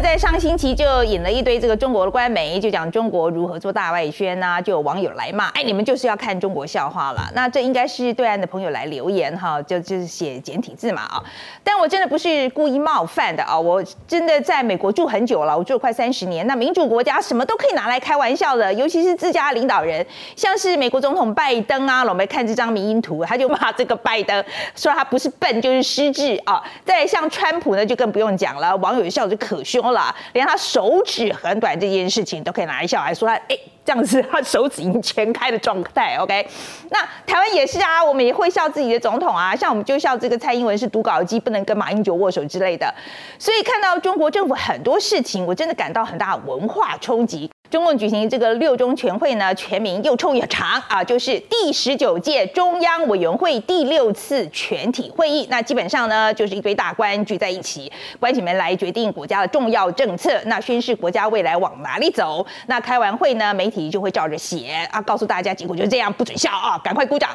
在上星期就引了一堆这个中国的官媒，就讲中国如何做大外宣呐，就有网友来骂，哎，你们就是要看中国笑话了。那这应该是对岸的朋友来留言哈，就就是写简体字嘛啊。但我真的不是故意冒犯的啊，我真的在美国住很久了，我住了快三十年。那民主国家什么都可以拿来开玩笑的，尤其是自家领导人，像是美国总统拜登啊，我们看这张迷因图，他就骂这个拜登，说他不是笨就是失智啊。再像川普呢，就更不用讲了，网友笑就。可凶了，连他手指很短这件事情都可以拿来笑，还说他哎这样子，他手指已经全开的状态。OK，那台湾也是啊，我们也会笑自己的总统啊，像我们就笑这个蔡英文是读稿机，不能跟马英九握手之类的。所以看到中国政府很多事情，我真的感到很大文化冲击。中共举行这个六中全会呢，全名又臭又长啊，就是第十九届中央委员会第六次全体会议。那基本上呢，就是一堆大官聚在一起，关起门来决定国家的重要政策，那宣示国家未来往哪里走。那开完会呢，媒体就会照着写啊，告诉大家结果就是这样，不准笑啊，赶快鼓掌。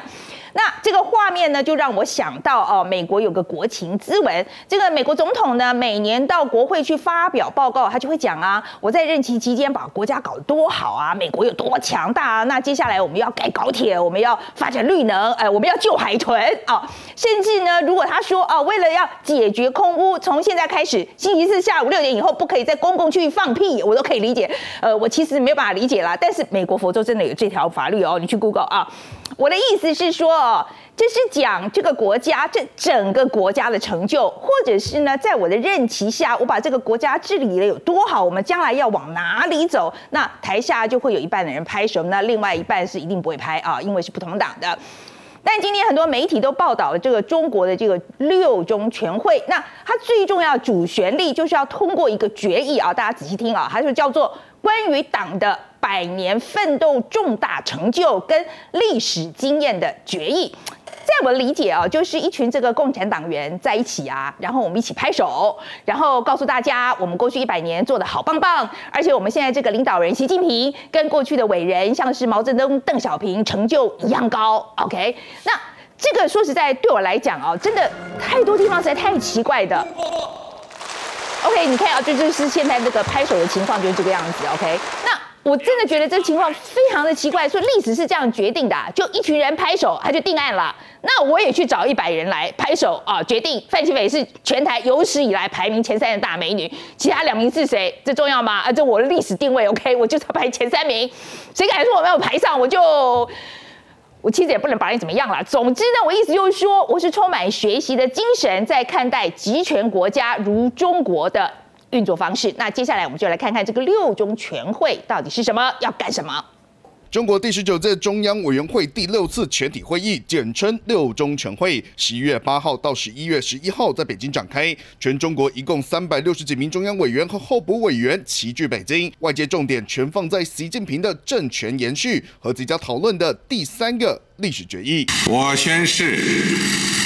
那这个画面呢，就让我想到哦，美国有个国情咨文，这个美国总统呢，每年到国会去发表报告，他就会讲啊，我在任期期间把国家搞得多好啊，美国有多强大啊，那接下来我们要盖高铁，我们要发展绿能，哎，我们要救海豚啊，甚至呢，如果他说啊，为了要解决空污，从现在开始，星期四下午六点以后不可以在公共区域放屁，我都可以理解。呃，我其实没有办法理解啦，但是美国佛州真的有这条法律哦，你去 Google 啊。我的意思是说，这是讲这个国家这整个国家的成就，或者是呢，在我的任期下，我把这个国家治理的有多好，我们将来要往哪里走？那台下就会有一半的人拍手，那另外一半是一定不会拍啊，因为是不同党的。但今天很多媒体都报道了这个中国的这个六中全会，那它最重要主旋律就是要通过一个决议啊，大家仔细听啊，它就叫做关于党的。百年奋斗重大成就跟历史经验的决议，在我理解啊，就是一群这个共产党员在一起啊，然后我们一起拍手，然后告诉大家我们过去一百年做的好棒棒，而且我们现在这个领导人习近平跟过去的伟人像是毛泽东、邓小平成就一样高。OK，那这个说实在对我来讲啊，真的太多地方实在太奇怪的。OK，你看啊，这就是现在这个拍手的情况就是这个样子。OK，那。我真的觉得这情况非常的奇怪，说历史是这样决定的，就一群人拍手，他就定案了。那我也去找一百人来拍手啊，决定范启斐是全台有史以来排名前三的大美女，其他两名是谁？这重要吗？啊，这我的历史定位，OK，我就是要排前三名。谁敢说我没有排上，我就我其实也不能把你怎么样了。总之呢，我意思就是说，我是充满学习的精神在看待集权国家如中国的。运作方式。那接下来我们就来看看这个六中全会到底是什么，要干什么？中国第十九届中央委员会第六次全体会议，简称六中全会，十一月八号到十一月十一号在北京展开。全中国一共三百六十几名中央委员和候补委员齐聚北京，外界重点全放在习近平的政权延续和即将讨论的第三个历史决议。我宣誓。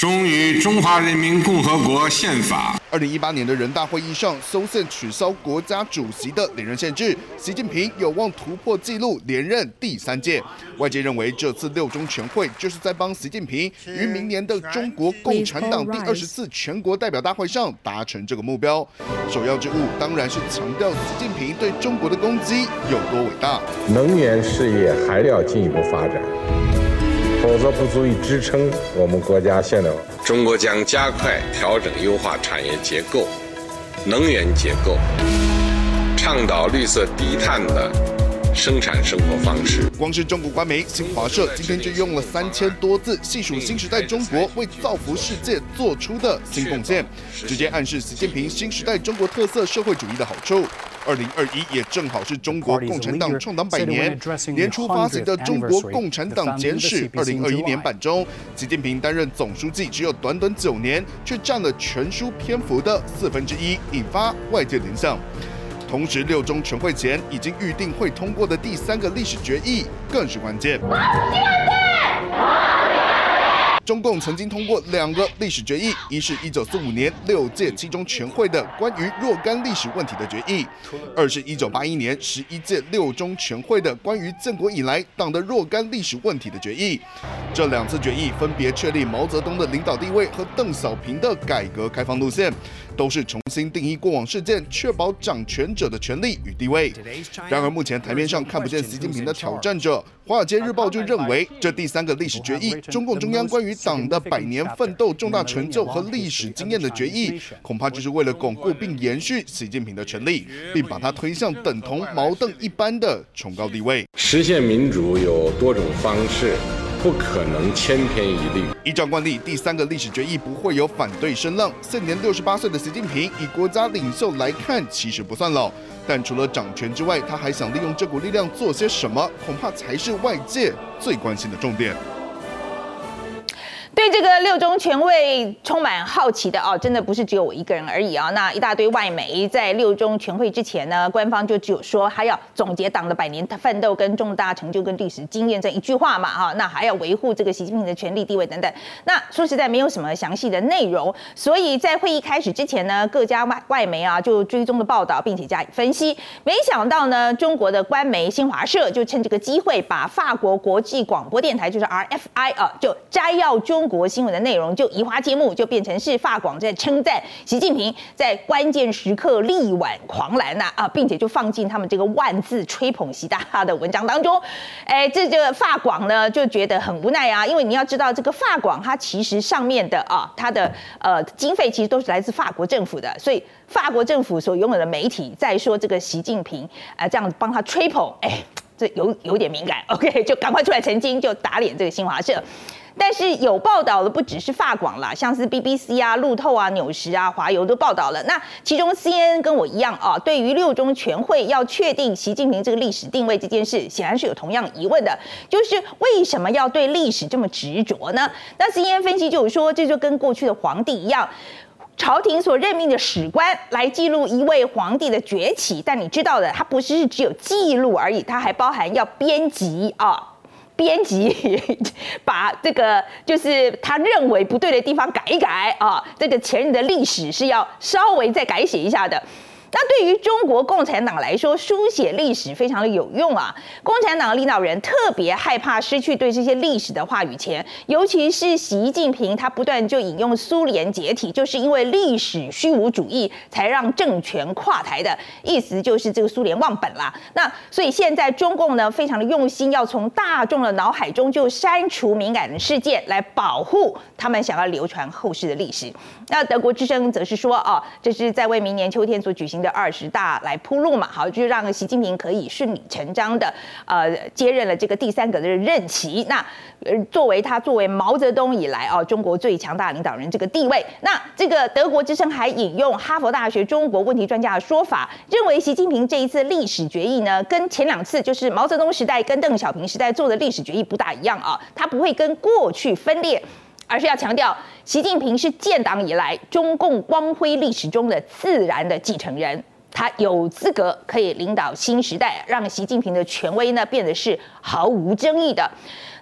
忠于中华人民共和国宪法。二零一八年的人大会议上，松宪取消国家主席的连任限制，习近平有望突破纪录，连任第三届。外界认为，这次六中全会就是在帮习近平于明年的中国共产党第二十次全国代表大会上达成这个目标。首要之务当然是强调习近平对中国的攻击有多伟大。能源事业还要进一步发展。否则不足以支撑我们国家现在。中国将加快调整优化产业结构、能源结构，倡导绿色低碳的生产生活方式。光是中国官媒新华社今天就用了三千多字，细数新时代中国为造福世界做出的新贡献，直接暗示习近平新时代中国特色社会主义的好处。二零二一也正好是中国共产党创党百年。年初发行的《中国共产党简史》二零二一年版中，习近平担任总书记只有短短九年，却占了全书篇幅的四分之一，引发外界联想。同时，六中全会前已经预定会通过的第三个历史决议更是关键。中共曾经通过两个历史决议，一是一九四五年六届七中全会的关于若干历史问题的决议，二是一九八一年十一届六中全会的关于建国以来党的若干历史问题的决议。这两次决议分别确立毛泽东的领导地位和邓小平的改革开放路线，都是重新定义过往事件，确保掌权者的权利与地位。然而，目前台面上看不见习近平的挑战者，《华尔街日报》就认为，这第三个历史决议，中共中央关于党的百年奋斗重大成就和历史经验的决议，恐怕就是为了巩固并延续习近平的权力，并把他推向等同毛邓一般的崇高地位。实现民主有多种方式。不可能千篇一律。依照惯例，第三个历史决议不会有反对声浪。现年六十八岁的习近平，以国家领袖来看，其实不算老。但除了掌权之外，他还想利用这股力量做些什么，恐怕才是外界最关心的重点。对这个六中全会充满好奇的哦，真的不是只有我一个人而已啊！那一大堆外媒在六中全会之前呢，官方就只有说还要总结党的百年奋斗跟重大成就跟历史经验这一句话嘛哈，那还要维护这个习近平的权力地位等等。那说实在没有什么详细的内容，所以在会议开始之前呢，各家外外媒啊就追踪的报道，并且加以分析。没想到呢，中国的官媒新华社就趁这个机会，把法国国际广播电台就是 RFI 啊，就摘要中。国新闻的内容就移花接木，就变成是法广在称赞习近平在关键时刻力挽狂澜呐啊，并且就放进他们这个万字吹捧习大大的文章当中。哎，这个法广呢就觉得很无奈啊，因为你要知道这个法广它其实上面的啊，它的呃经费其实都是来自法国政府的，所以法国政府所拥有的媒体在说这个习近平啊这样帮他吹捧，哎，这有有点敏感，OK，就赶快出来澄清，就打脸这个新华社。但是有报道的不只是法广啦，像是 BBC 啊、路透啊、纽时啊、华邮都报道了。那其中 CNN 跟我一样啊，对于六中全会要确定习近平这个历史定位这件事，显然是有同样疑问的，就是为什么要对历史这么执着呢？那 CNN 分析就是说，这就跟过去的皇帝一样，朝廷所任命的史官来记录一位皇帝的崛起，但你知道的，它不是只有记录而已，它还包含要编辑啊。编辑把这个就是他认为不对的地方改一改啊，这个前人的历史是要稍微再改写一下的。那对于中国共产党来说，书写历史非常的有用啊。共产党领导人特别害怕失去对这些历史的话语权，尤其是习近平，他不断就引用苏联解体，就是因为历史虚无主义才让政权垮台的意思，就是这个苏联忘本啦。那所以现在中共呢，非常的用心，要从大众的脑海中就删除敏感的事件，来保护他们想要流传后世的历史。那德国之声则是说，哦，这是在为明年秋天所举行。的二十大来铺路嘛，好，就让习近平可以顺理成章的呃接任了这个第三个的任期。那呃，作为他作为毛泽东以来啊中国最强大领导人这个地位，那这个德国之声还引用哈佛大学中国问题专家的说法，认为习近平这一次历史决议呢，跟前两次就是毛泽东时代跟邓小平时代做的历史决议不大一样啊，他不会跟过去分裂。而是要强调，习近平是建党以来中共光辉历史中的自然的继承人，他有资格可以领导新时代，让习近平的权威呢变得是毫无争议的。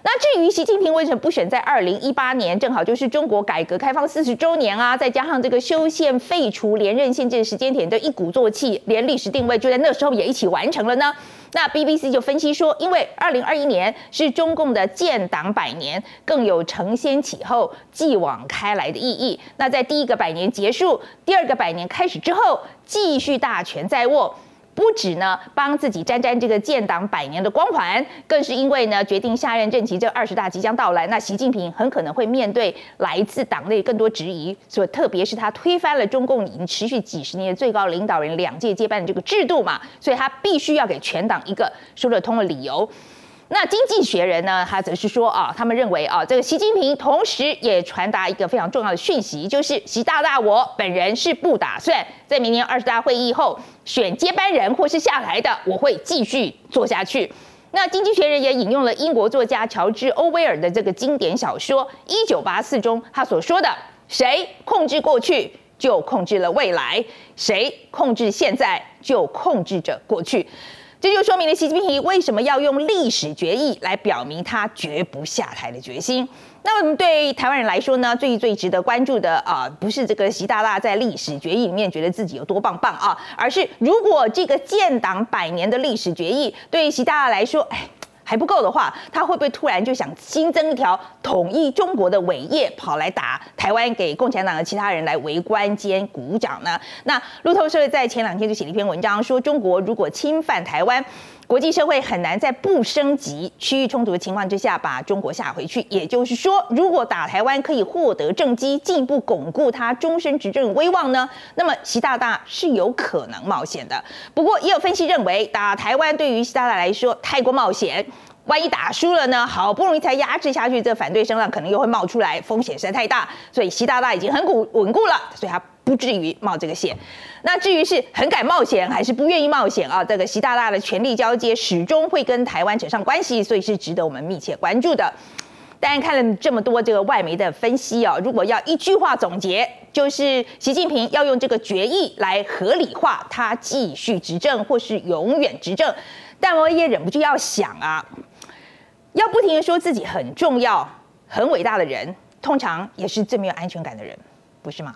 那至于习近平为什么不选在二零一八年，正好就是中国改革开放四十周年啊，再加上这个修宪废除连任限制时间点，都一鼓作气，连历史定位就在那时候也一起完成了呢？那 BBC 就分析说，因为二零二一年是中共的建党百年，更有承先启后、继往开来的意义。那在第一个百年结束，第二个百年开始之后，继续大权在握。不止呢，帮自己沾沾这个建党百年的光环，更是因为呢，决定下任任期这二十大即将到来，那习近平很可能会面对来自党内更多质疑，所以特别是他推翻了中共已经持续几十年的最高领导人两届接班的这个制度嘛，所以他必须要给全党一个说得通的理由。那经济学人呢？他则是说啊，他们认为啊，这个习近平同时也传达一个非常重要的讯息，就是习大大我本人是不打算在明年二十大会议后选接班人或是下台的，我会继续做下去。那经济学人也引用了英国作家乔治·欧威尔的这个经典小说《一九八四》中他所说的：“谁控制过去，就控制了未来；谁控制现在，就控制着过去。”这就说明了习近平为什么要用历史决议来表明他绝不下台的决心。那么对台湾人来说呢，最最值得关注的啊，不是这个习大大在历史决议里面觉得自己有多棒棒啊，而是如果这个建党百年的历史决议对习大大来说，哎。还不够的话，他会不会突然就想新增一条统一中国的伟业，跑来打台湾，给共产党的其他人来围观兼鼓掌呢？那路透社在前两天就写了一篇文章，说中国如果侵犯台湾，国际社会很难在不升级区域冲突的情况之下把中国吓回去。也就是说，如果打台湾可以获得政绩，进一步巩固他终身执政威望呢？那么习大大是有可能冒险的。不过也有分析认为，打台湾对于习大大来说太过冒险。万一打输了呢？好不容易才压制下去，这反对声浪可能又会冒出来，风险实在太大。所以习大大已经很固稳固了，所以他不至于冒这个险。那至于是很敢冒险还是不愿意冒险啊？这个习大大的权力交接始终会跟台湾扯上关系，所以是值得我们密切关注的。但看了这么多这个外媒的分析啊，如果要一句话总结，就是习近平要用这个决议来合理化他继续执政或是永远执政。但我也忍不住要想啊。要不停的说自己很重要很伟大的人通常也是最没有安全感的人不是吗？